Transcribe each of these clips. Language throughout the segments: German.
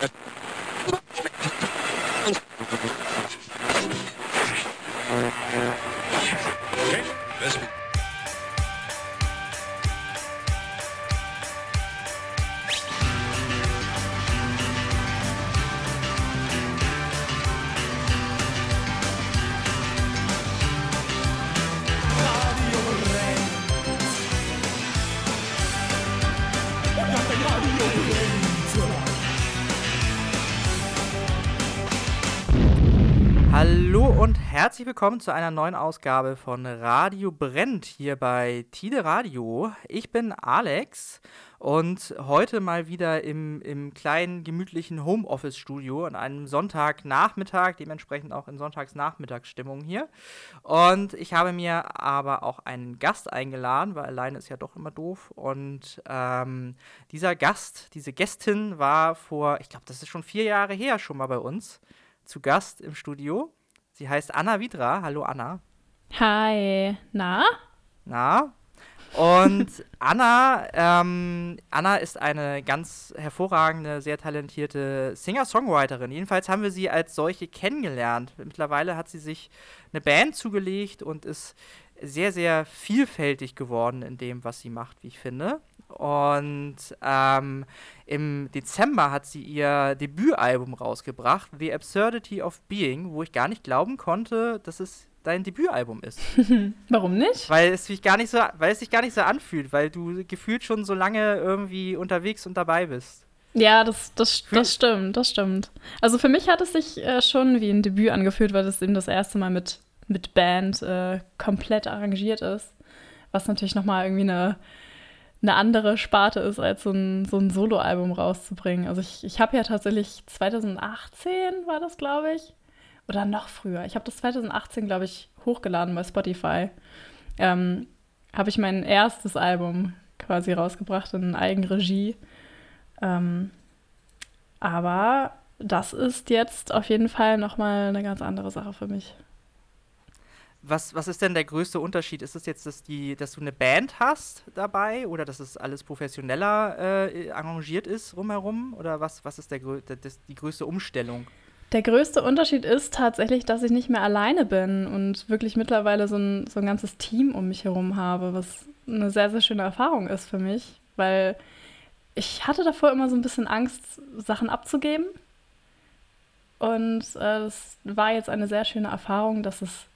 that. herzlich willkommen zu einer neuen Ausgabe von Radio Brennt hier bei Tide Radio. Ich bin Alex und heute mal wieder im, im kleinen, gemütlichen Homeoffice-Studio an einem Sonntagnachmittag, dementsprechend auch in Sonntagsnachmittagsstimmung hier. Und ich habe mir aber auch einen Gast eingeladen, weil alleine ist ja doch immer doof. Und ähm, dieser Gast, diese Gästin war vor, ich glaube, das ist schon vier Jahre her schon mal bei uns zu Gast im Studio. Sie heißt Anna Widra. Hallo Anna. Hi. Na? Na? Und Anna, ähm, Anna ist eine ganz hervorragende, sehr talentierte Singer-Songwriterin. Jedenfalls haben wir sie als solche kennengelernt. Mittlerweile hat sie sich eine Band zugelegt und ist sehr, sehr vielfältig geworden in dem, was sie macht, wie ich finde. Und ähm, im Dezember hat sie ihr Debütalbum rausgebracht, The Absurdity of Being, wo ich gar nicht glauben konnte, dass es dein Debütalbum ist. Warum nicht? Weil es sich gar nicht so, weil es sich gar nicht so anfühlt, weil du gefühlt schon so lange irgendwie unterwegs und dabei bist. Ja, das, das, das stimmt, das stimmt. Also für mich hat es sich äh, schon wie ein Debüt angefühlt, weil es eben das erste Mal mit, mit Band äh, komplett arrangiert ist. Was natürlich nochmal irgendwie eine eine andere Sparte ist, als so ein, so ein Soloalbum rauszubringen. Also ich, ich habe ja tatsächlich 2018 war das, glaube ich, oder noch früher. Ich habe das 2018, glaube ich, hochgeladen bei Spotify. Ähm, habe ich mein erstes Album quasi rausgebracht in Eigenregie. Ähm, aber das ist jetzt auf jeden Fall nochmal eine ganz andere Sache für mich was, was ist denn der größte Unterschied? Ist es jetzt, dass, die, dass du eine Band hast dabei oder dass es alles professioneller äh, arrangiert ist rumherum? Oder was, was ist der, der, das, die größte Umstellung? Der größte Unterschied ist tatsächlich, dass ich nicht mehr alleine bin und wirklich mittlerweile so ein, so ein ganzes Team um mich herum habe, was eine sehr, sehr schöne Erfahrung ist für mich, weil ich hatte davor immer so ein bisschen Angst, Sachen abzugeben. Und äh, das war jetzt eine sehr schöne Erfahrung, dass es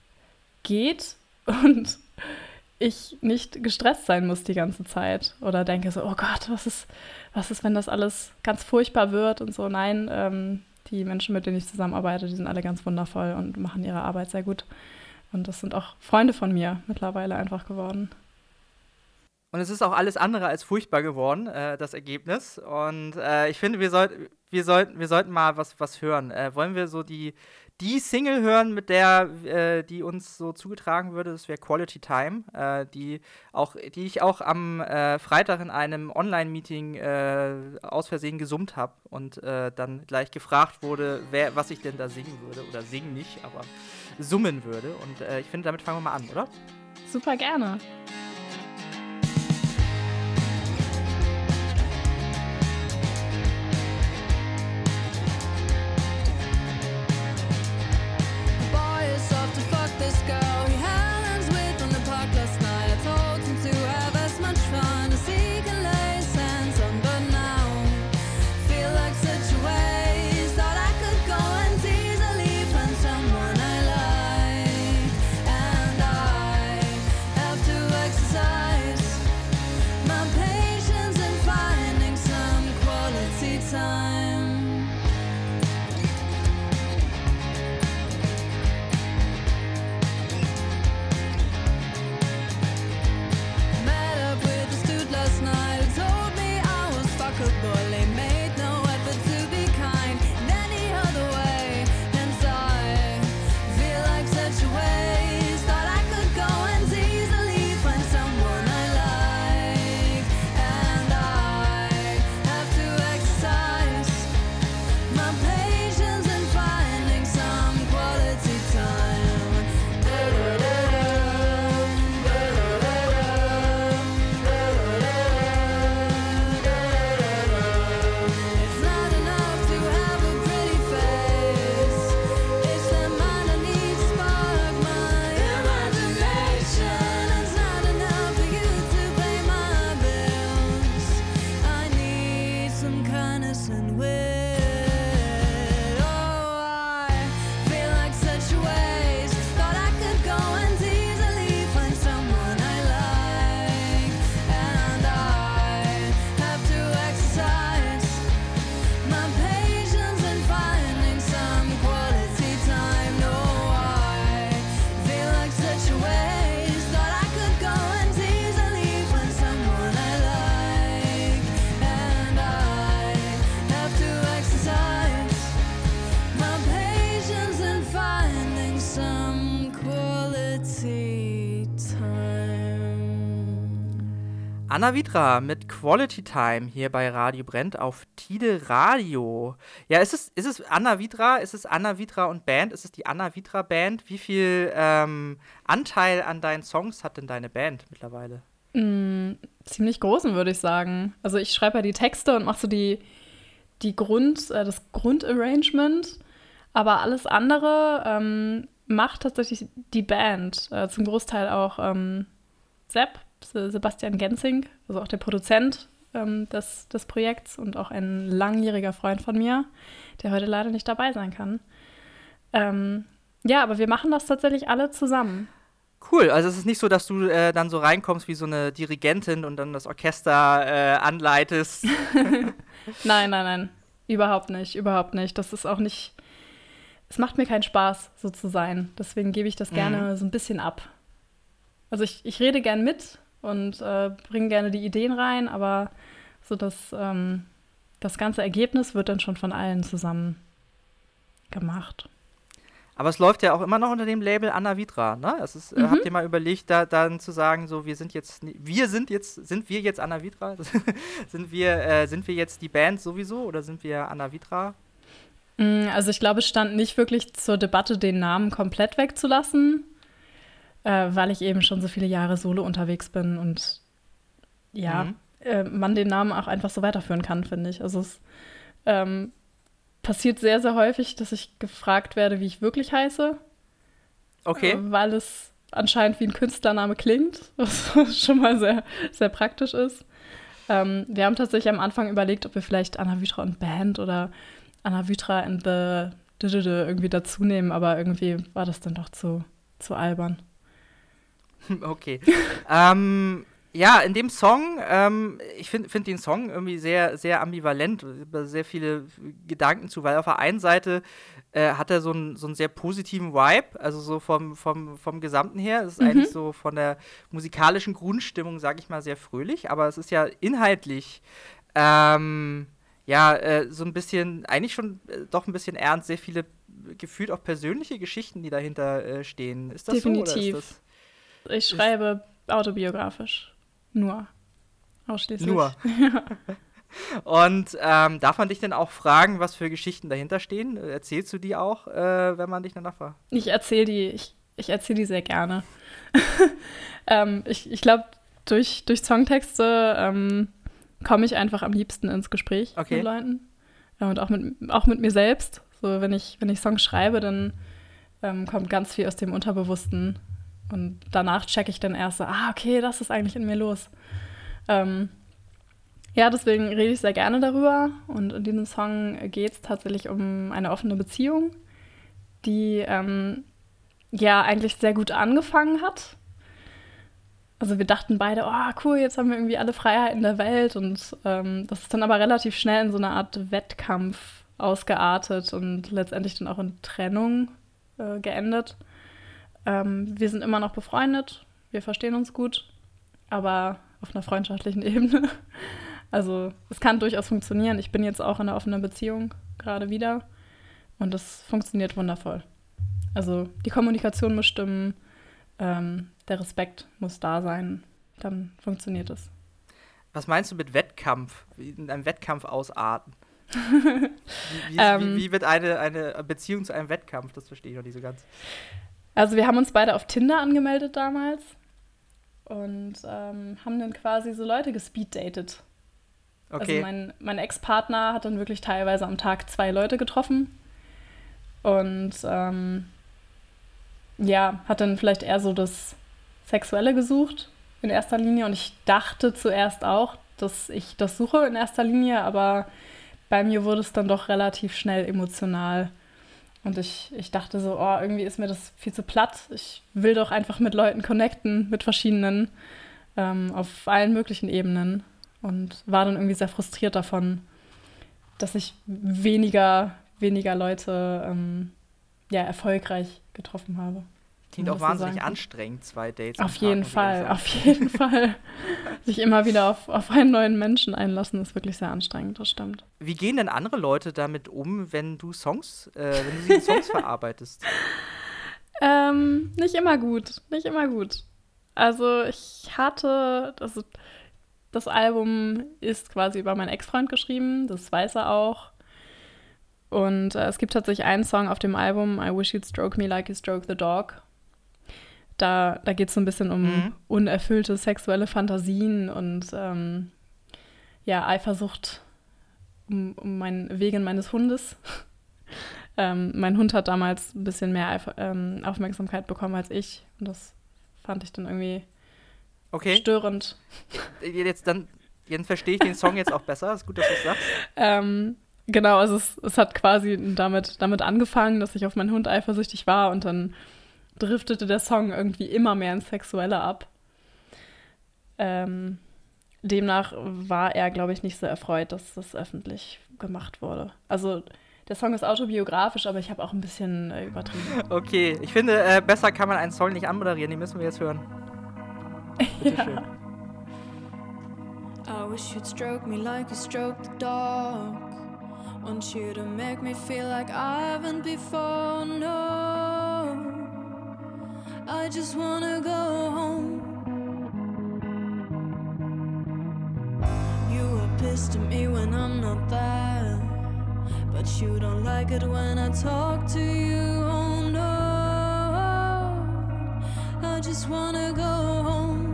geht und ich nicht gestresst sein muss die ganze Zeit oder denke so, oh Gott, was ist, was ist, wenn das alles ganz furchtbar wird und so. Nein, ähm, die Menschen, mit denen ich zusammenarbeite, die sind alle ganz wundervoll und machen ihre Arbeit sehr gut. Und das sind auch Freunde von mir mittlerweile einfach geworden. Und es ist auch alles andere als furchtbar geworden, äh, das Ergebnis. Und äh, ich finde, wir, soll, wir, sollten, wir sollten mal was, was hören. Äh, wollen wir so die, die Single hören, mit der, äh, die uns so zugetragen würde, das wäre Quality Time, äh, die, auch, die ich auch am äh, Freitag in einem Online-Meeting aus Versehen gesummt habe und dann gleich gefragt wurde, wer, was ich denn da singen würde. Oder singen nicht, aber summen würde. Und ich finde, damit fangen wir mal an, oder? Super gerne. Anna Vitra mit Quality Time hier bei Radio Brennt auf Tide Radio. Ja, ist es, ist es Anna Vitra? Ist es Anna Vitra und Band? Ist es die Anna Vitra Band? Wie viel ähm, Anteil an deinen Songs hat denn deine Band mittlerweile? Mm, ziemlich großen, würde ich sagen. Also ich schreibe ja die Texte und mache so die, die Grund, äh, das Grundarrangement, aber alles andere ähm, macht tatsächlich die Band. Äh, zum Großteil auch ähm, Sepp, Sebastian Gensing, also auch der Produzent ähm, des, des Projekts und auch ein langjähriger Freund von mir, der heute leider nicht dabei sein kann. Ähm, ja, aber wir machen das tatsächlich alle zusammen. Cool, also es ist nicht so, dass du äh, dann so reinkommst wie so eine Dirigentin und dann das Orchester äh, anleitest. nein, nein, nein, überhaupt nicht, überhaupt nicht. Das ist auch nicht, es macht mir keinen Spaß, so zu sein. Deswegen gebe ich das gerne mhm. so ein bisschen ab. Also ich, ich rede gern mit und äh, bringe gerne die Ideen rein, aber so das, ähm, das ganze Ergebnis wird dann schon von allen zusammen gemacht. Aber es läuft ja auch immer noch unter dem Label Anna Vitra, ne? Das ist, äh, mhm. Habt ihr mal überlegt, da dann zu sagen, so wir sind jetzt, wir sind jetzt, sind wir jetzt Anna Vitra? sind wir, äh, sind wir jetzt die Band sowieso oder sind wir Anna Vitra? Mm, also ich glaube, es stand nicht wirklich zur Debatte, den Namen komplett wegzulassen äh, weil ich eben schon so viele Jahre solo unterwegs bin und ja, mhm. äh, man den Namen auch einfach so weiterführen kann, finde ich. Also es ähm, passiert sehr, sehr häufig, dass ich gefragt werde, wie ich wirklich heiße. Okay. Äh, weil es anscheinend wie ein Künstlername klingt, was schon mal sehr, sehr praktisch ist. Ähm, wir haben tatsächlich am Anfang überlegt, ob wir vielleicht Anna Vitra und Band oder Anna Vitra and the irgendwie dazu nehmen, aber irgendwie war das dann doch zu, zu albern. Okay. ähm, ja, in dem Song, ähm, ich finde find den Song irgendwie sehr, sehr ambivalent, sehr viele Gedanken zu, weil auf der einen Seite äh, hat er so einen, so einen sehr positiven Vibe, also so vom, vom, vom Gesamten her. Es ist mhm. eigentlich so von der musikalischen Grundstimmung, sage ich mal, sehr fröhlich, aber es ist ja inhaltlich ähm, ja, äh, so ein bisschen, eigentlich schon äh, doch ein bisschen ernst, sehr viele gefühlt auch persönliche Geschichten, die dahinter äh, stehen. Ist das Definitiv. so? Oder ist das ich schreibe autobiografisch. Nur. Ausschließlich. Nur. Und ähm, darf man dich denn auch fragen, was für Geschichten dahinter stehen? Erzählst du die auch, äh, wenn man dich danach fragt? Ich erzähle die, ich, ich erzähle die sehr gerne. ähm, ich ich glaube, durch, durch Songtexte ähm, komme ich einfach am liebsten ins Gespräch okay. mit Leuten. und auch mit, auch mit mir selbst. So, wenn ich, wenn ich Songs schreibe, dann ähm, kommt ganz viel aus dem Unterbewussten und danach checke ich dann erst so, ah, okay, das ist eigentlich in mir los. Ähm, ja, deswegen rede ich sehr gerne darüber. Und in diesem Song geht es tatsächlich um eine offene Beziehung, die ähm, ja eigentlich sehr gut angefangen hat. Also wir dachten beide, oh cool, jetzt haben wir irgendwie alle Freiheiten der Welt. Und ähm, das ist dann aber relativ schnell in so eine Art Wettkampf ausgeartet und letztendlich dann auch in Trennung äh, geendet. Ähm, wir sind immer noch befreundet, wir verstehen uns gut, aber auf einer freundschaftlichen Ebene. Also es kann durchaus funktionieren. Ich bin jetzt auch in einer offenen Beziehung gerade wieder und das funktioniert wundervoll. Also die Kommunikation muss stimmen, ähm, der Respekt muss da sein, dann funktioniert es. Was meinst du mit Wettkampf? Wie in einem Wettkampf ausarten? wie, wie, ähm, wie, wie, wird eine, eine Beziehung zu einem Wettkampf? Das verstehe ich noch nicht so ganz. Also wir haben uns beide auf Tinder angemeldet damals und ähm, haben dann quasi so Leute gespeeddatet. Also okay. Also mein, mein Ex-Partner hat dann wirklich teilweise am Tag zwei Leute getroffen und ähm, ja, hat dann vielleicht eher so das Sexuelle gesucht in erster Linie und ich dachte zuerst auch, dass ich das suche in erster Linie, aber bei mir wurde es dann doch relativ schnell emotional. Und ich, ich dachte so, oh, irgendwie ist mir das viel zu platt. Ich will doch einfach mit Leuten connecten, mit verschiedenen, ähm, auf allen möglichen Ebenen. Und war dann irgendwie sehr frustriert davon, dass ich weniger, weniger Leute ähm, ja, erfolgreich getroffen habe. Klingt auch wahnsinnig sagen. anstrengend, zwei Dates. Auf jeden Tag, Fall, auf jeden Fall. Sich immer wieder auf, auf einen neuen Menschen einlassen, ist wirklich sehr anstrengend, das stimmt. Wie gehen denn andere Leute damit um, wenn du Songs, äh, wenn du sie in Songs verarbeitest? Ähm, nicht immer gut, nicht immer gut. Also ich hatte, also das Album ist quasi über meinen Ex-Freund geschrieben, das weiß er auch. Und äh, es gibt tatsächlich einen Song auf dem Album, I Wish You'd Stroke Me Like You Stroke the Dog. Da, da geht es so ein bisschen um mhm. unerfüllte sexuelle Fantasien und ähm, ja, Eifersucht um, um mein, wegen meines Hundes. ähm, mein Hund hat damals ein bisschen mehr Eif ähm, Aufmerksamkeit bekommen als ich. Und das fand ich dann irgendwie okay. störend. Jetzt, dann, jetzt verstehe ich den Song jetzt auch besser. Ist gut, dass du es sagst. Ähm, genau, also es, es hat quasi damit, damit angefangen, dass ich auf meinen Hund eifersüchtig war und dann driftete der Song irgendwie immer mehr ins Sexuelle ab. Ähm, demnach war er, glaube ich, nicht so erfreut, dass das öffentlich gemacht wurde. Also der Song ist autobiografisch, aber ich habe auch ein bisschen äh, übertrieben. Okay, ich finde, äh, besser kann man einen Song nicht anmoderieren, den müssen wir jetzt hören. Bitte ja. schön. I wish you'd stroke me like you stroked the dog. Want you to make me feel like I haven't before, no. I just wanna go home. You are pissed at me when I'm not there. But you don't like it when I talk to you, oh no. I just wanna go home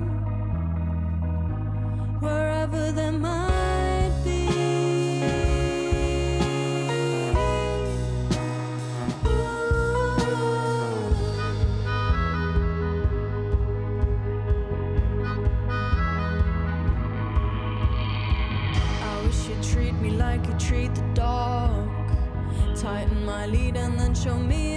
wherever there might lead and then show me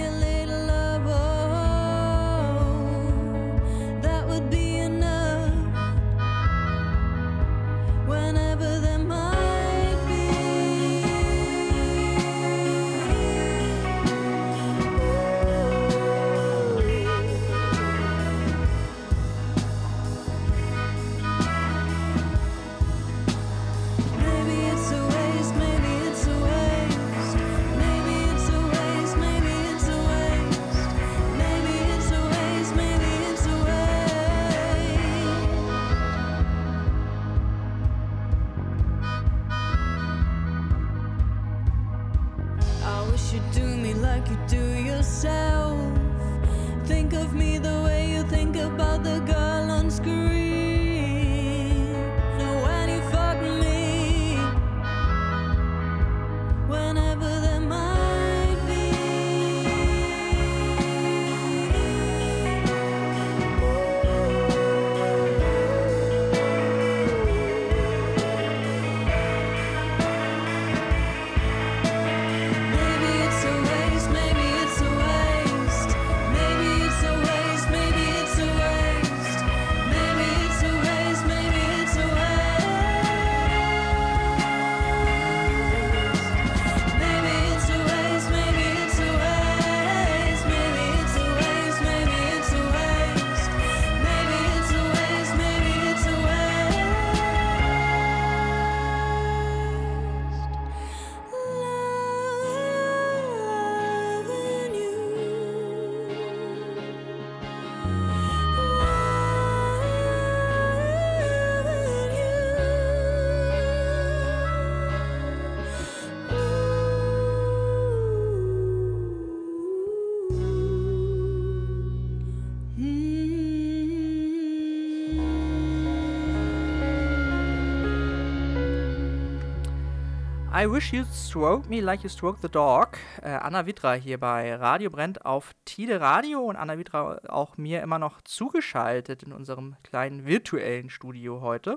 I wish you'd stroke me like you stroke the dog. Äh, Anna Witra hier bei Radio Brennt auf Tide Radio und Anna Witra auch mir immer noch zugeschaltet in unserem kleinen virtuellen Studio heute.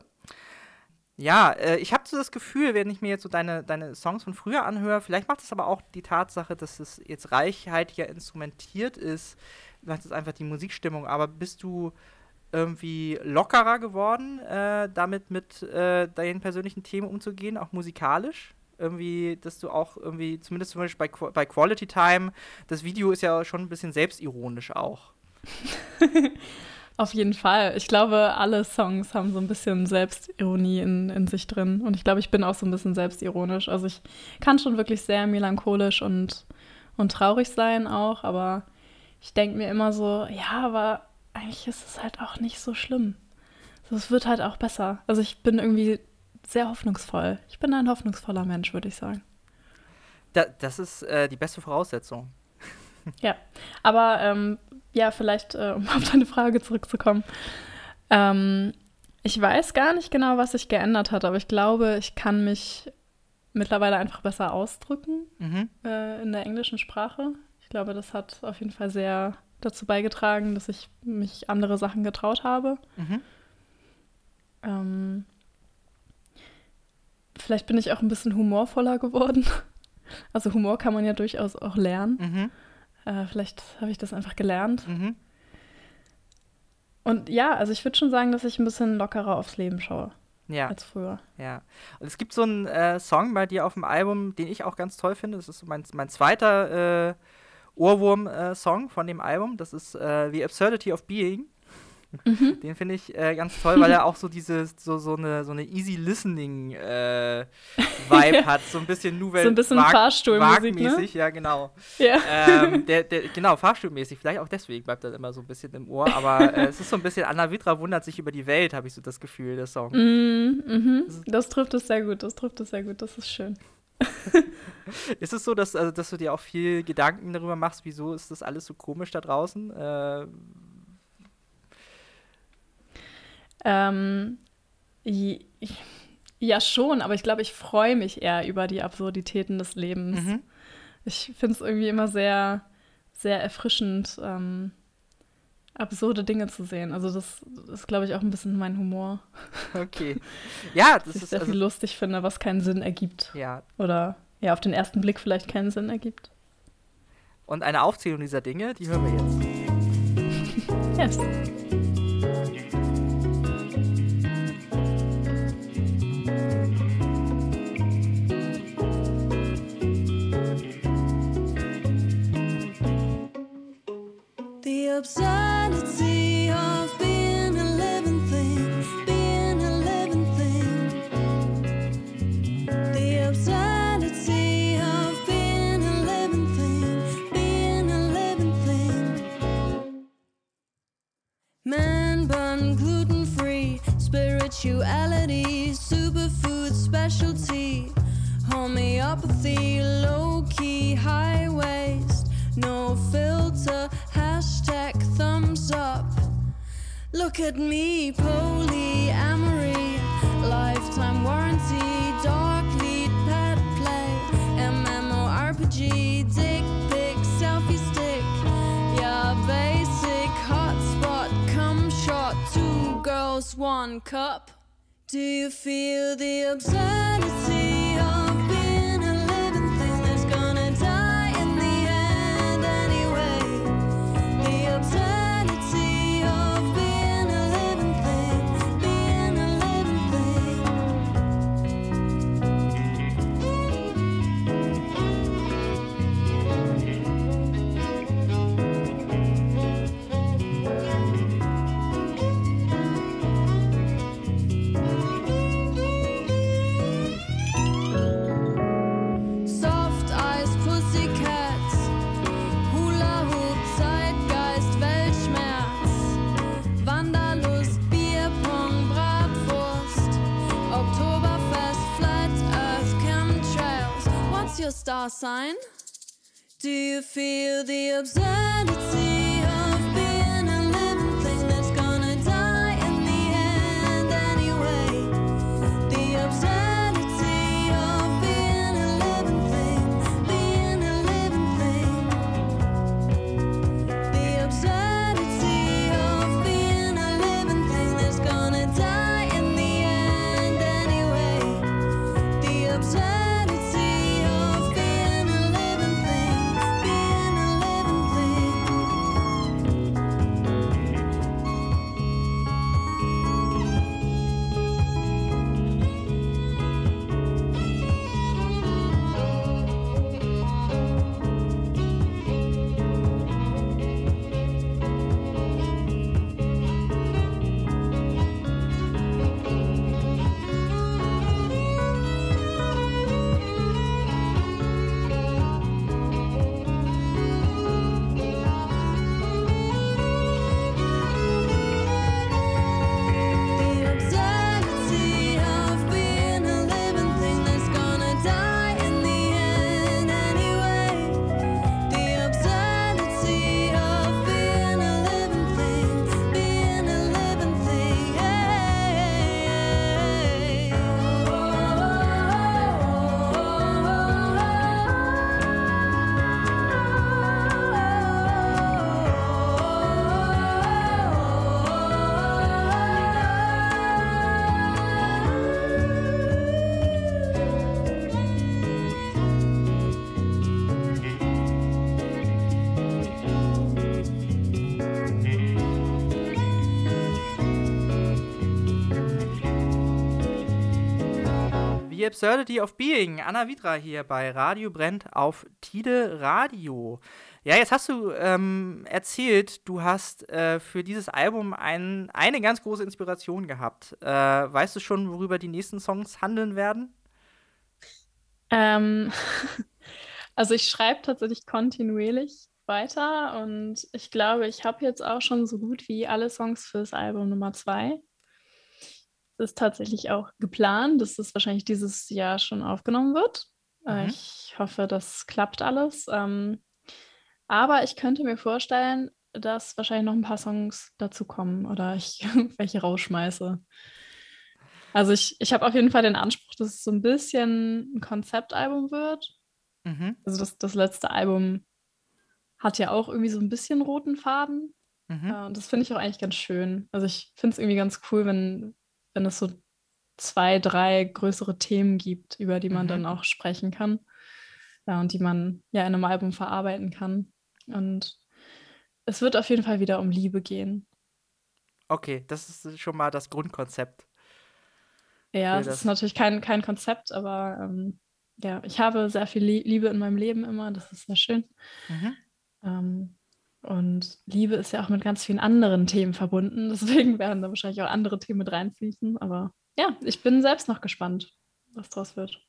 Ja, äh, ich habe so das Gefühl, wenn ich mir jetzt so deine, deine Songs von früher anhöre, vielleicht macht es aber auch die Tatsache, dass es jetzt reichhaltiger instrumentiert ist, macht es einfach die Musikstimmung. Aber bist du irgendwie lockerer geworden, äh, damit mit äh, deinen persönlichen Themen umzugehen, auch musikalisch? Irgendwie, dass du auch irgendwie, zumindest zum Beispiel bei, bei Quality Time, das Video ist ja schon ein bisschen selbstironisch auch. Auf jeden Fall. Ich glaube, alle Songs haben so ein bisschen Selbstironie in, in sich drin. Und ich glaube, ich bin auch so ein bisschen selbstironisch. Also ich kann schon wirklich sehr melancholisch und, und traurig sein auch, aber ich denke mir immer so, ja, aber eigentlich ist es halt auch nicht so schlimm. das wird halt auch besser. Also ich bin irgendwie sehr hoffnungsvoll. Ich bin ein hoffnungsvoller Mensch, würde ich sagen. Da, das ist äh, die beste Voraussetzung. Ja, aber ähm, ja, vielleicht, äh, um auf deine Frage zurückzukommen. Ähm, ich weiß gar nicht genau, was sich geändert hat, aber ich glaube, ich kann mich mittlerweile einfach besser ausdrücken mhm. äh, in der englischen Sprache. Ich glaube, das hat auf jeden Fall sehr dazu beigetragen, dass ich mich andere Sachen getraut habe. Mhm. Ähm, vielleicht bin ich auch ein bisschen humorvoller geworden. Also Humor kann man ja durchaus auch lernen. Mhm. Äh, vielleicht habe ich das einfach gelernt. Mhm. Und ja, also ich würde schon sagen, dass ich ein bisschen lockerer aufs Leben schaue. Ja. Als früher. Ja. Und es gibt so einen äh, Song bei dir auf dem Album, den ich auch ganz toll finde. Das ist so mein, mein zweiter äh, Ohrwurm-Song von dem Album. Das ist äh, The Absurdity of Being. Mhm. Den finde ich äh, ganz toll, weil er auch so diese, so, so eine, so eine easy listening äh, Vibe hat. So ein bisschen Nouvelle So ein bisschen Fahrstuhlmusik, ne? ja, genau. Ja. Ähm, der, der, genau, Fahrstuhlmäßig. Vielleicht auch deswegen bleibt das immer so ein bisschen im Ohr. Aber äh, es ist so ein bisschen, Anna Vitra wundert sich über die Welt, habe ich so das Gefühl, der Song. Mm, mhm. Das trifft es sehr gut, das trifft es sehr gut, das ist schön. ist es so, dass, also, dass du dir auch viel Gedanken darüber machst, wieso ist das alles so komisch da draußen? Äh, ähm, ja, schon, aber ich glaube, ich freue mich eher über die Absurditäten des Lebens. Mhm. Ich finde es irgendwie immer sehr, sehr erfrischend, ähm, absurde Dinge zu sehen. Also das ist, glaube ich, auch ein bisschen mein Humor. Okay. Ja, das ich ist sehr also viel lustig finde, was keinen Sinn ergibt. Ja. Oder ja, auf den ersten Blick vielleicht keinen Sinn ergibt. Und eine Aufzählung dieser Dinge, die hören wir jetzt. yes. Absurdity Look at me, polyamory, lifetime warranty, dark lead, pet play, MMORPG, dick pic, selfie stick, yeah, basic hotspot, come shot, two girls, one cup. Do you feel the absurdity star sign? Do you feel the absurdity? The Absurdity of Being. Anna Vidra hier bei Radio Brennt auf Tide Radio. Ja, jetzt hast du ähm, erzählt, du hast äh, für dieses Album ein, eine ganz große Inspiration gehabt. Äh, weißt du schon, worüber die nächsten Songs handeln werden? Ähm, also ich schreibe tatsächlich kontinuierlich weiter und ich glaube, ich habe jetzt auch schon so gut wie alle Songs fürs Album Nummer zwei ist tatsächlich auch geplant, dass das wahrscheinlich dieses Jahr schon aufgenommen wird. Äh, mhm. Ich hoffe, das klappt alles. Ähm, aber ich könnte mir vorstellen, dass wahrscheinlich noch ein paar Songs dazu kommen oder ich welche rausschmeiße. Also ich, ich habe auf jeden Fall den Anspruch, dass es so ein bisschen ein Konzeptalbum wird. Mhm. Also das, das letzte Album hat ja auch irgendwie so ein bisschen roten Faden. Mhm. Äh, und das finde ich auch eigentlich ganz schön. Also ich finde es irgendwie ganz cool, wenn, wenn es so zwei, drei größere Themen gibt, über die man mhm. dann auch sprechen kann. Ja, und die man ja in einem Album verarbeiten kann. Und es wird auf jeden Fall wieder um Liebe gehen. Okay, das ist schon mal das Grundkonzept. Ja, es ist natürlich kein, kein Konzept, aber ähm, ja, ich habe sehr viel Liebe in meinem Leben immer, das ist sehr schön. Mhm. Ähm, und Liebe ist ja auch mit ganz vielen anderen Themen verbunden. Deswegen werden da wahrscheinlich auch andere Themen mit reinfließen. Aber ja, ich bin selbst noch gespannt, was draus wird.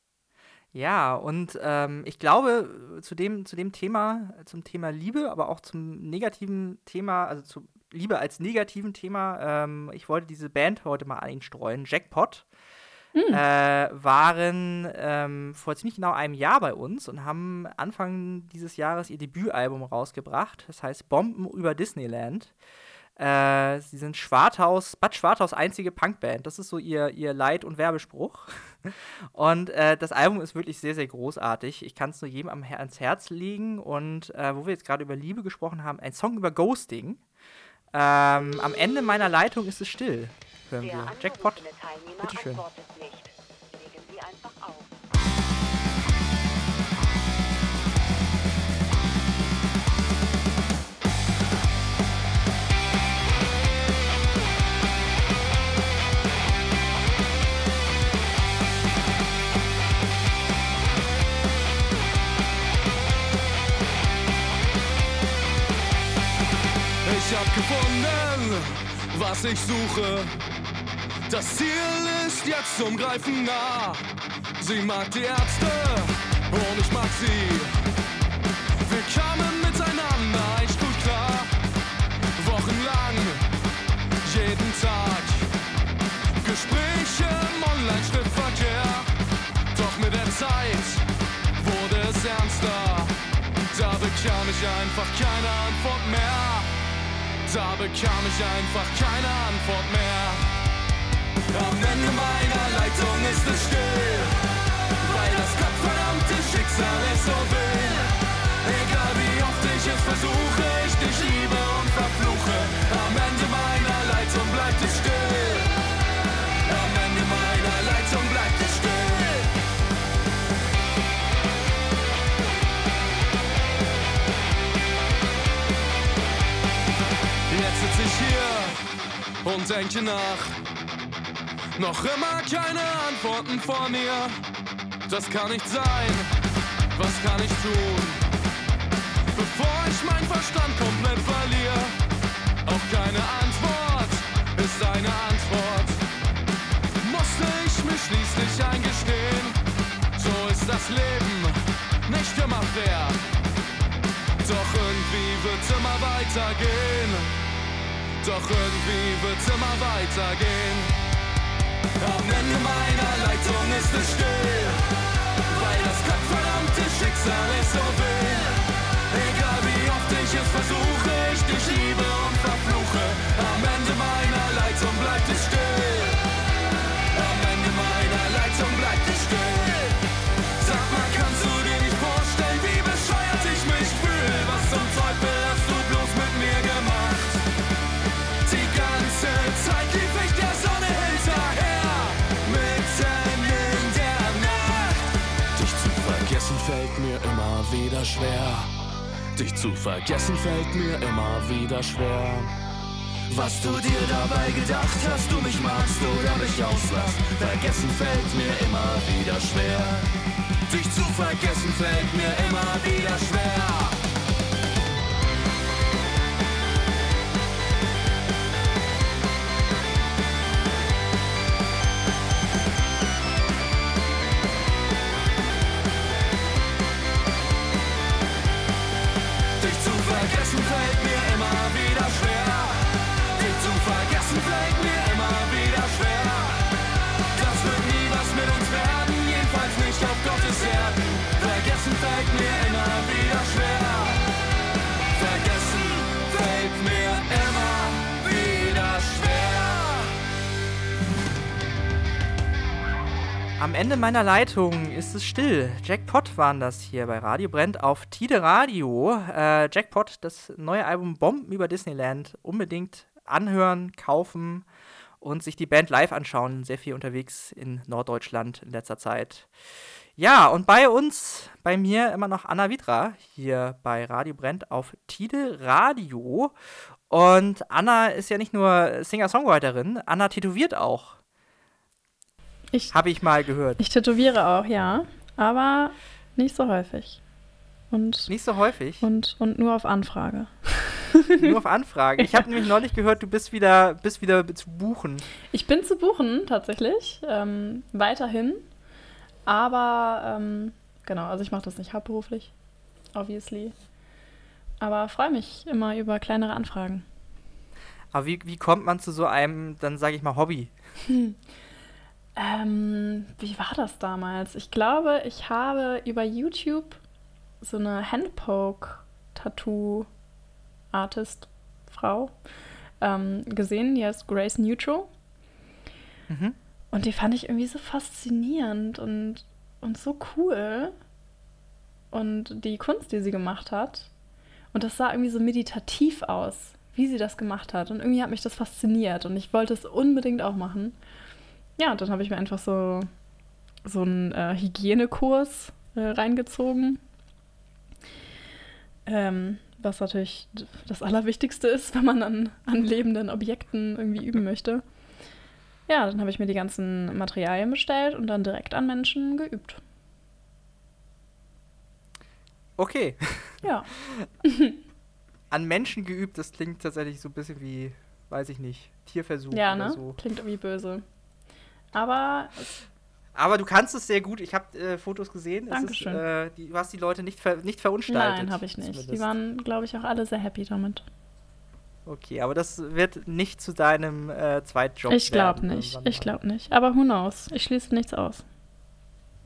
Ja, und ähm, ich glaube, zu dem, zu dem Thema, zum Thema Liebe, aber auch zum negativen Thema, also zu Liebe als negativen Thema, ähm, ich wollte diese Band heute mal an ihn streuen, Jackpot mhm. äh, waren ähm, vor ziemlich genau einem Jahr bei uns und haben Anfang dieses Jahres ihr Debütalbum rausgebracht. Das heißt Bomben über Disneyland. Äh, sie sind Schwarthaus, Bad Schwarthaus einzige Punkband. Das ist so ihr, ihr Leit- und Werbespruch. und äh, das Album ist wirklich sehr, sehr großartig. Ich kann es nur jedem am, ans Herz legen. Und äh, wo wir jetzt gerade über Liebe gesprochen haben, ein Song über Ghosting. Ähm, am Ende meiner Leitung ist es still hören wir. Jackpot, bitteschön. Ich hab gefunden, was ich suche das Ziel ist jetzt zum Greifen nah. Sie mag die Ärzte und ich mag sie. Wir kamen miteinander echt gut klar. Wochenlang, jeden Tag. Gespräche im Online-Schriftverkehr. Doch mit der Zeit wurde es ernster. Da bekam ich einfach keine Antwort mehr. Da bekam ich einfach keine Antwort mehr. Am Ende meiner Leitung ist es still, weil das gottverdammte Schicksal es so will. Egal wie oft ich es versuche, ich dich liebe und verfluche. Am Ende meiner Leitung bleibt es still. Am Ende meiner Leitung bleibt es still. Jetzt sitze ich hier und denke nach noch immer keine Antworten von mir. Das kann nicht sein. Was kann ich tun? Bevor ich meinen Verstand komplett verliere. Auch keine Antwort ist eine Antwort. Musste ich mir schließlich eingestehen. So ist das Leben nicht immer fair. Doch irgendwie wird's immer weitergehen. Doch irgendwie wird's immer weitergehen. Am Ende meiner Leitung ist es still, weil das gottverdammte Schicksal es so will. Egal wie oft ich es versuche, ich dich liebe und verfluche. Am Ende meiner Leitung bleibt es still. Schwer. Dich zu vergessen fällt mir immer wieder schwer. Was du dir dabei gedacht hast, du mich magst oder mich auslachst, vergessen fällt mir immer wieder schwer. Dich zu vergessen fällt mir immer wieder schwer. Am Ende meiner Leitung ist es still. Jackpot waren das hier bei Radio Brennt auf Tide Radio. Äh, Jackpot, das neue Album Bomben über Disneyland. Unbedingt anhören, kaufen und sich die Band live anschauen. Sehr viel unterwegs in Norddeutschland in letzter Zeit. Ja, und bei uns, bei mir immer noch Anna Vidra hier bei Radio Brennt auf Tide Radio. Und Anna ist ja nicht nur Singer-Songwriterin, Anna tätowiert auch. Habe ich mal gehört. Ich tätowiere auch, ja. Aber nicht so häufig. Und, nicht so häufig? Und, und nur auf Anfrage. nur auf Anfrage. Ich habe nämlich neulich gehört, du bist wieder, bist wieder zu buchen. Ich bin zu buchen, tatsächlich. Ähm, weiterhin. Aber, ähm, genau, also ich mache das nicht hauptberuflich. Obviously. Aber freue mich immer über kleinere Anfragen. Aber wie, wie kommt man zu so einem, dann sage ich mal, Hobby? Ähm, wie war das damals? Ich glaube, ich habe über YouTube so eine Handpoke-Tattoo-Artist-Frau ähm, gesehen, die heißt Grace Neutral. Mhm. Und die fand ich irgendwie so faszinierend und, und so cool. Und die Kunst, die sie gemacht hat. Und das sah irgendwie so meditativ aus, wie sie das gemacht hat. Und irgendwie hat mich das fasziniert und ich wollte es unbedingt auch machen ja, dann habe ich mir einfach so, so einen äh, Hygienekurs äh, reingezogen. Ähm, was natürlich das Allerwichtigste ist, wenn man an, an lebenden Objekten irgendwie üben möchte. Ja, dann habe ich mir die ganzen Materialien bestellt und dann direkt an Menschen geübt. Okay. Ja. an Menschen geübt, das klingt tatsächlich so ein bisschen wie, weiß ich nicht, Tierversuch ja, oder ne? so. Klingt irgendwie böse. Aber. Aber du kannst es sehr gut. Ich habe äh, Fotos gesehen. Dankeschön. Ist, äh, die, du hast die Leute nicht, ver, nicht verunstaltet. Nein, habe ich nicht. Zumindest. Die waren, glaube ich, auch alle sehr happy damit. Okay, aber das wird nicht zu deinem äh, Zweitjob Ich glaube nicht. Ich glaube nicht. Aber who knows? Ich schließe nichts aus.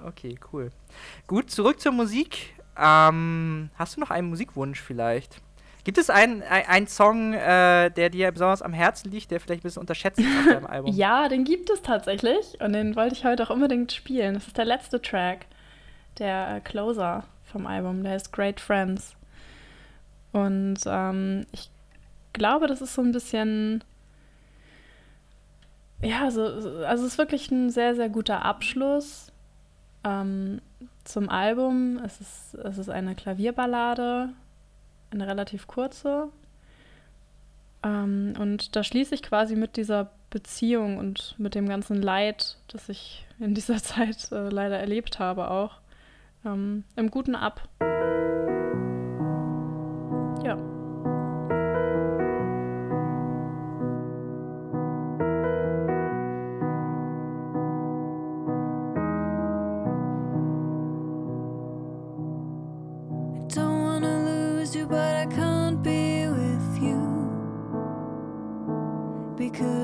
Okay, cool. Gut, zurück zur Musik. Ähm, hast du noch einen Musikwunsch vielleicht? Gibt es einen, einen Song, äh, der dir besonders am Herzen liegt, der vielleicht ein bisschen unterschätzt ist auf deinem Album? ja, den gibt es tatsächlich und den wollte ich heute auch unbedingt spielen. Das ist der letzte Track, der äh, Closer vom Album, der heißt Great Friends. Und ähm, ich glaube, das ist so ein bisschen. Ja, so, also es ist wirklich ein sehr, sehr guter Abschluss ähm, zum Album. Es ist, es ist eine Klavierballade eine relativ kurze. Ähm, und da schließe ich quasi mit dieser Beziehung und mit dem ganzen Leid, das ich in dieser Zeit äh, leider erlebt habe, auch ähm, im Guten ab. Ja.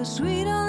sweet.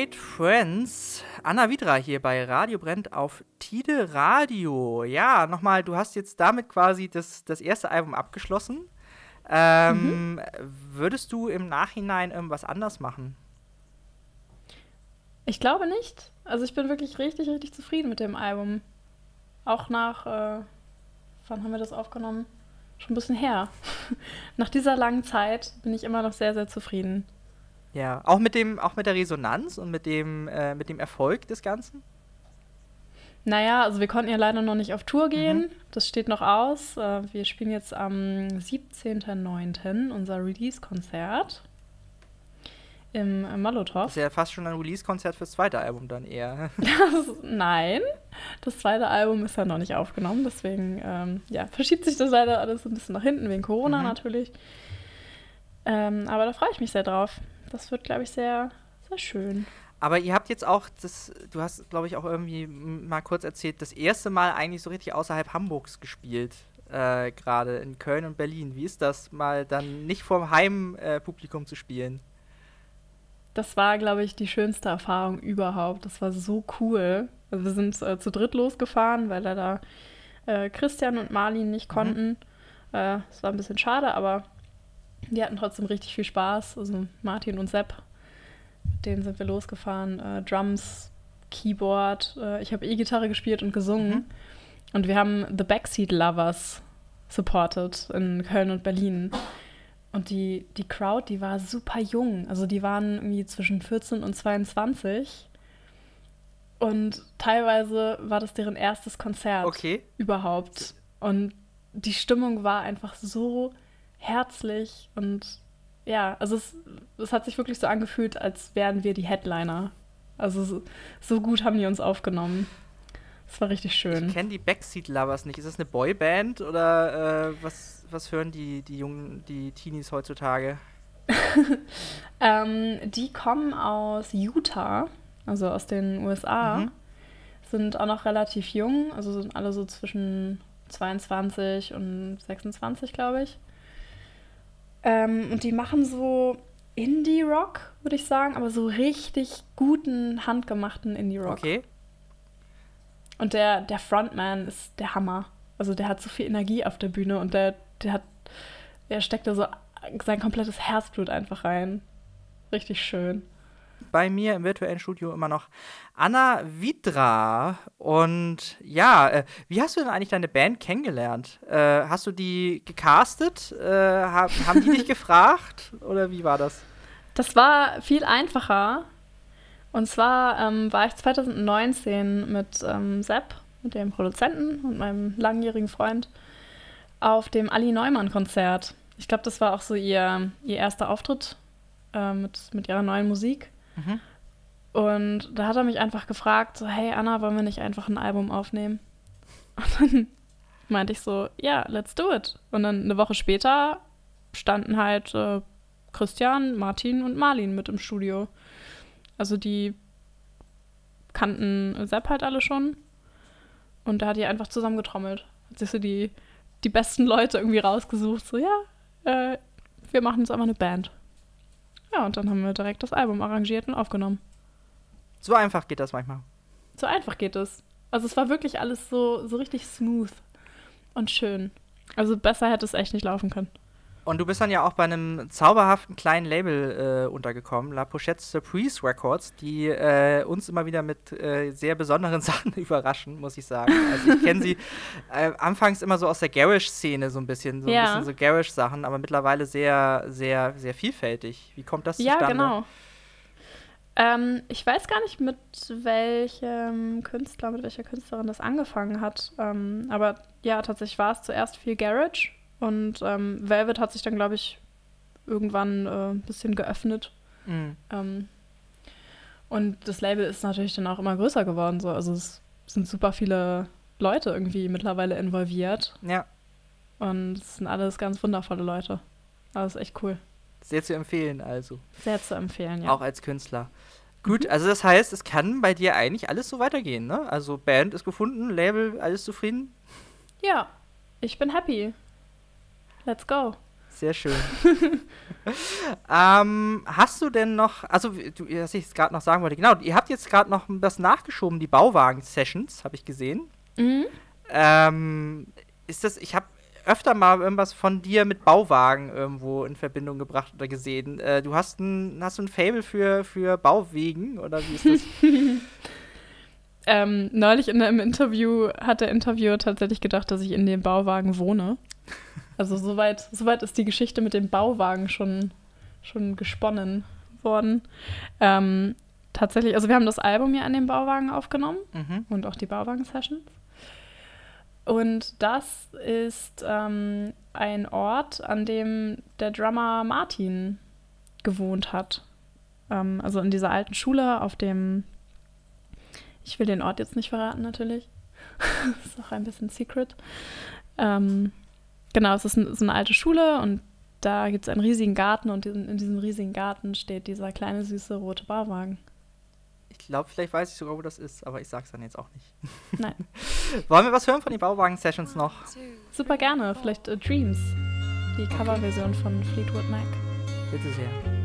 Great Friends. Anna Widra hier bei Radio Brennt auf Tide Radio. Ja, nochmal, du hast jetzt damit quasi das, das erste Album abgeschlossen. Ähm, Würdest du im Nachhinein irgendwas anders machen? Ich glaube nicht. Also ich bin wirklich richtig, richtig zufrieden mit dem Album. Auch nach, äh, wann haben wir das aufgenommen? Schon ein bisschen her. nach dieser langen Zeit bin ich immer noch sehr, sehr zufrieden. Ja, auch mit dem, auch mit der Resonanz und mit dem, äh, mit dem Erfolg des Ganzen? Naja, also wir konnten ja leider noch nicht auf Tour gehen. Das steht noch aus. Äh, Wir spielen jetzt am 17.09. unser Release-Konzert im Molotow. Das ist ja fast schon ein Release-Konzert fürs zweite Album dann eher. Das, nein, das zweite Album ist ja noch nicht aufgenommen, deswegen ähm, ja, verschiebt sich das leider alles ein bisschen nach hinten, wegen Corona Mhm. natürlich. Ähm, aber da freue ich mich sehr drauf. Das wird, glaube ich, sehr, sehr schön. Aber ihr habt jetzt auch das, du hast, glaube ich, auch irgendwie mal kurz erzählt, das erste Mal eigentlich so richtig außerhalb Hamburgs gespielt. Äh, Gerade in Köln und Berlin. Wie ist das, mal dann nicht vor Heimpublikum äh, zu spielen? Das war, glaube ich, die schönste Erfahrung überhaupt. Das war so cool. Also wir sind äh, zu dritt losgefahren, weil leider äh, Christian und Marlin nicht konnten. Äh, Es war ein bisschen schade, aber die hatten trotzdem richtig viel Spaß. Also Martin und Sepp, mit denen sind wir losgefahren. Äh, Drums, Keyboard. Äh, ich habe E-Gitarre gespielt und gesungen. Mhm. Und wir haben The Backseat Lovers supported in Köln und Berlin. Und die, die Crowd, die war super jung. Also die waren irgendwie zwischen 14 und 22. Und teilweise war das deren erstes Konzert Okay. überhaupt. Und die Stimmung war einfach so herzlich und ja, also es, es hat sich wirklich so angefühlt, als wären wir die Headliner. Also so, so gut haben die uns aufgenommen. Es war richtig schön. Ich kenne die Backseat Lovers nicht. Ist das eine Boyband oder äh, was, was hören die, die jungen, die Teenies heutzutage? Ähm, die kommen aus Utah, also aus den USA, Mhm. sind auch noch relativ jung, also sind alle so zwischen 22 und 26, glaube ich. Ähm, und die machen so Indie-Rock, würde ich sagen, aber so richtig guten, handgemachten Indie-Rock. Okay. Und der, der Frontman ist der Hammer. Also der hat so viel Energie auf der Bühne und der, der hat, der steckt da so sein komplettes Herzblut einfach rein. Richtig schön. Bei mir im virtuellen Studio immer noch Anna Vidra. Und ja, äh, wie hast du denn eigentlich deine Band kennengelernt? Äh, hast du die gecastet? Äh, hab, haben die dich gefragt? Oder wie war das? Das war viel einfacher. Und zwar ähm, war ich 2019 mit ähm, Sepp, mit dem Produzenten und meinem langjährigen Freund, auf dem Ali Neumann-Konzert. Ich glaube, das war auch so ihr, ihr erster Auftritt äh, mit, mit ihrer neuen Musik. Mhm. Und da hat er mich einfach gefragt, so, hey Anna, wollen wir nicht einfach ein Album aufnehmen? Und dann meinte ich so, ja, let's do it. Und dann eine Woche später standen halt äh, Christian, Martin und Marlin mit im Studio. Also die kannten Sepp halt alle schon. Und da hat die einfach zusammengetrommelt. Hat sich so die, die besten Leute irgendwie rausgesucht. So, ja, äh, wir machen jetzt einfach eine Band. Ja, und dann haben wir direkt das Album arrangiert und aufgenommen. So einfach geht das manchmal. So einfach geht es. Also es war wirklich alles so, so richtig smooth und schön. Also besser hätte es echt nicht laufen können. Und du bist dann ja auch bei einem zauberhaften kleinen Label äh, untergekommen, La Pochette Surprise Records, die äh, uns immer wieder mit äh, sehr besonderen Sachen überraschen, muss ich sagen. Also ich kenne sie äh, anfangs immer so aus der Garage-Szene so ein bisschen, so Ja. ein bisschen so Garage-Sachen, aber mittlerweile sehr, sehr, sehr vielfältig. Wie kommt das Ja, zustande? genau. Ähm, ich weiß gar nicht, mit welchem Künstler, mit welcher Künstlerin das angefangen hat. Ähm, aber ja, tatsächlich war es zuerst viel Garage und ähm, Velvet hat sich dann, glaube ich, irgendwann äh, ein bisschen geöffnet. Mhm. Ähm, und das Label ist natürlich dann auch immer größer geworden. So. Also es sind super viele Leute irgendwie mittlerweile involviert. Ja, Und es sind alles ganz wundervolle Leute. Also ist echt cool. sehr zu empfehlen, also. Sehr zu empfehlen, ja. Auch als Künstler. Gut, also das heißt, es kann bei dir eigentlich alles so weitergehen, ne? Also Band ist gefunden, Label, alles zufrieden. Ja, ich bin happy. Let's go. Sehr schön. ähm, hast du denn noch, also du, was ich jetzt gerade noch sagen wollte, genau, ihr habt jetzt gerade noch was nachgeschoben, die Bauwagen-Sessions, habe ich gesehen. Mhm. Ähm, ist das, ich habe öfter mal irgendwas von dir mit Bauwagen irgendwo in Verbindung gebracht oder gesehen. Äh, du hast ein, hast du ein Fable für, für Bauwegen oder wie ist das? Ähm, neulich in einem Interview hat der Interviewer tatsächlich gedacht, dass ich in dem Bauwagen wohne. Also soweit, soweit ist die Geschichte mit dem Bauwagen schon, schon gesponnen worden. Ähm, tatsächlich, also wir haben das Album ja an dem Bauwagen aufgenommen mhm. und auch die Bauwagen-Sessions. Und das ist ähm, ein Ort, an dem der Drummer Martin gewohnt hat. Ähm, also in dieser alten Schule auf dem, ich will den Ort jetzt nicht verraten natürlich, ist auch ein bisschen secret. Ähm, genau, es ist, ein, ist eine alte Schule und da gibt es einen riesigen Garten und in, in diesem riesigen Garten steht dieser kleine süße rote Bauwagen. Ich glaube, vielleicht weiß ich sogar, wo das ist, aber ich sag's dann jetzt auch nicht. Nein. Wollen wir was hören von den Bauwagen-Sessions noch? Super gerne, vielleicht äh, Dreams, die Coverversion von Fleetwood Mac. Bitte sehr.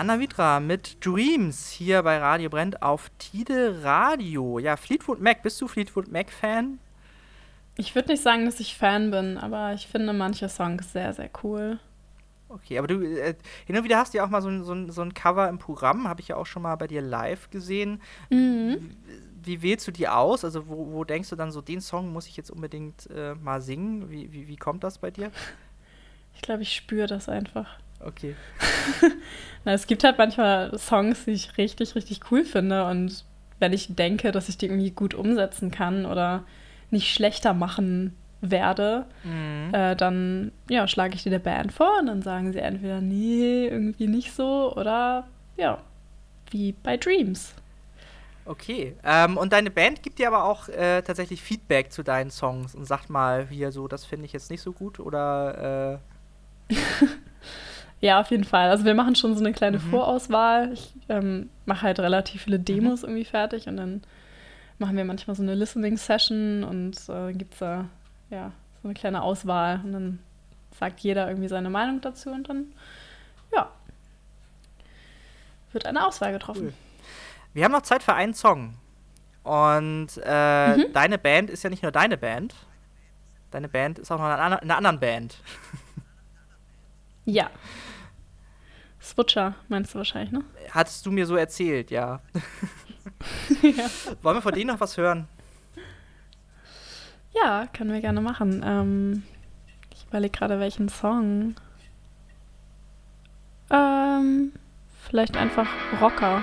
Anna Vitra mit Dreams hier bei Radio Brennt auf Tide Radio. Ja, Fleetwood Mac, bist du Fleetwood Mac-Fan? Ich würde nicht sagen, dass ich Fan bin, aber ich finde manche Songs sehr, sehr cool. Okay, aber du, äh, hin und wieder hast du ja auch mal so, ein- so, so ein Cover im Programm, habe ich ja auch schon mal bei dir live gesehen. Mhm. Wie wählst du die aus? Also, wo, wo denkst du dann so, den Song muss ich jetzt unbedingt äh, mal singen? Wie, wie, wie kommt das bei dir? Ich glaube, ich spüre das einfach. Okay. Na, es gibt halt manchmal Songs, die ich richtig, richtig cool finde. Und wenn ich denke, dass ich die irgendwie gut umsetzen kann oder nicht schlechter machen werde, Mhm. äh, dann ja, schlage ich die der Band vor und dann sagen sie entweder, nee, irgendwie nicht so oder ja, wie bei Dreams. Okay. Ähm, und deine Band gibt dir aber auch äh, tatsächlich Feedback zu deinen Songs und sagt mal hier so, das finde ich jetzt nicht so gut oder äh, Ja, auf jeden Fall. Also wir machen schon so eine kleine Mhm. Vorauswahl. Ich ähm, mache halt relativ viele Demos irgendwie fertig und dann machen wir manchmal so eine Listening-Session und äh, gibt es da ja, so eine kleine Auswahl und dann sagt jeder irgendwie seine Meinung dazu und dann, ja, wird eine Auswahl getroffen. Cool. wir haben noch Zeit für einen Song. Und äh, Mhm. deine Band ist ja nicht nur deine Band. Deine Band ist auch noch in einer anderen Band. Ja. Switcher meinst du wahrscheinlich, ne? Hattest du mir so erzählt, ja. ja. Wollen wir von denen noch was hören? ja, können wir gerne machen. Ähm, ich überlege gerade, welchen Song. Ähm, vielleicht einfach Rocker.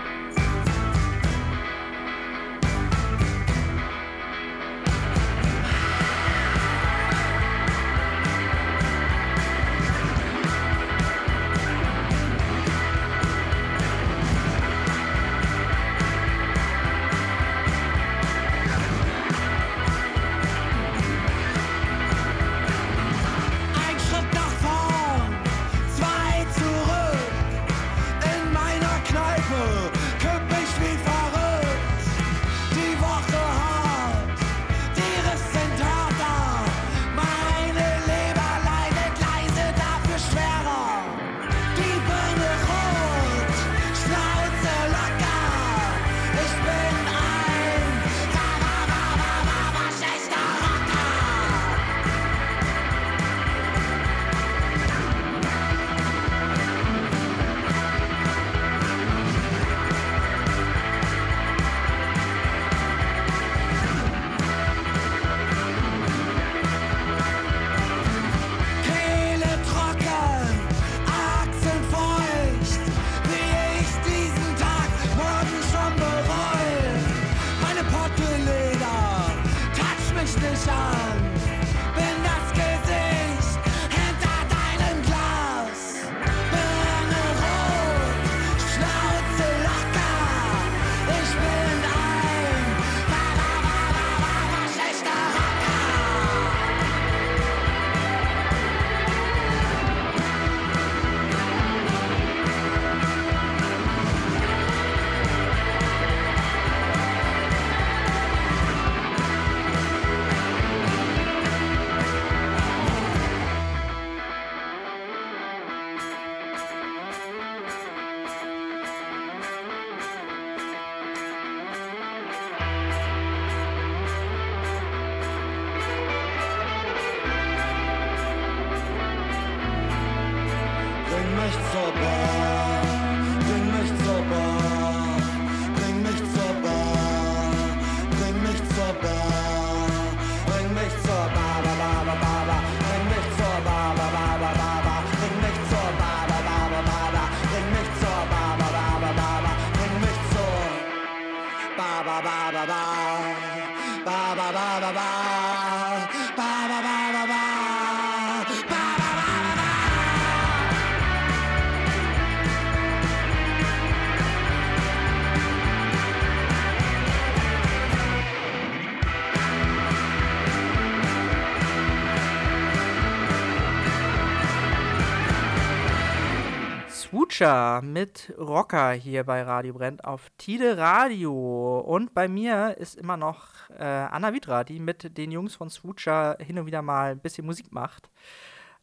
Swoocher mit Rocker hier bei Radio Brennt auf Tide Radio. Und bei mir ist immer noch äh, Anna Vidra, die mit den Jungs von Swoocher hin und wieder mal ein bisschen Musik macht.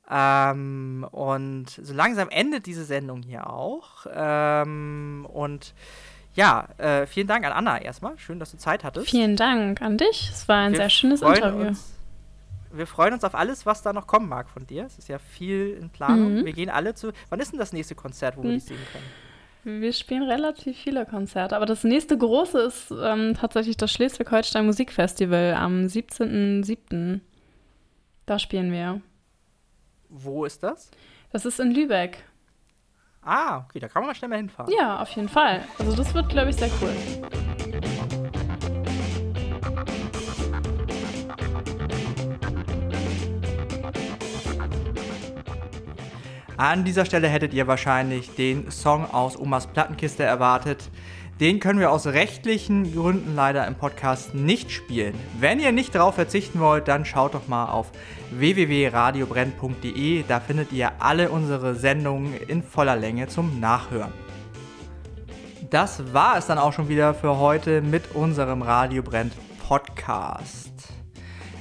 Ähm, und so langsam endet diese Sendung hier auch. Ähm, und ja, äh, vielen Dank an Anna erstmal. Schön, dass du Zeit hattest. Vielen Dank an dich. Es war ein Wir sehr schönes Interview. Uns, wir freuen uns auf alles, was da noch kommen mag von dir. Es ist ja viel in Planung. Mhm. Wir gehen alle zu. Wann ist denn das nächste Konzert, wo wir Mhm. dich sehen können? Wir spielen relativ viele Konzerte, aber das nächste große ist ähm, tatsächlich das Schleswig-Holstein Musikfestival am 17.07. Da spielen wir. Wo ist das? Das ist in Lübeck. Ah, okay, da kann man mal schnell mal hinfahren. Ja, auf jeden Fall. Also das wird, glaube ich, sehr cool. An dieser Stelle hättet ihr wahrscheinlich den Song aus Omas Plattenkiste erwartet. Den können wir aus rechtlichen Gründen leider im Podcast nicht spielen. Wenn ihr nicht darauf verzichten wollt, dann schaut doch mal auf www.radiobrenn.de. Da findet ihr alle unsere Sendungen in voller Länge zum Nachhören. Das war es dann auch schon wieder für heute mit unserem Radio Brennt Podcast.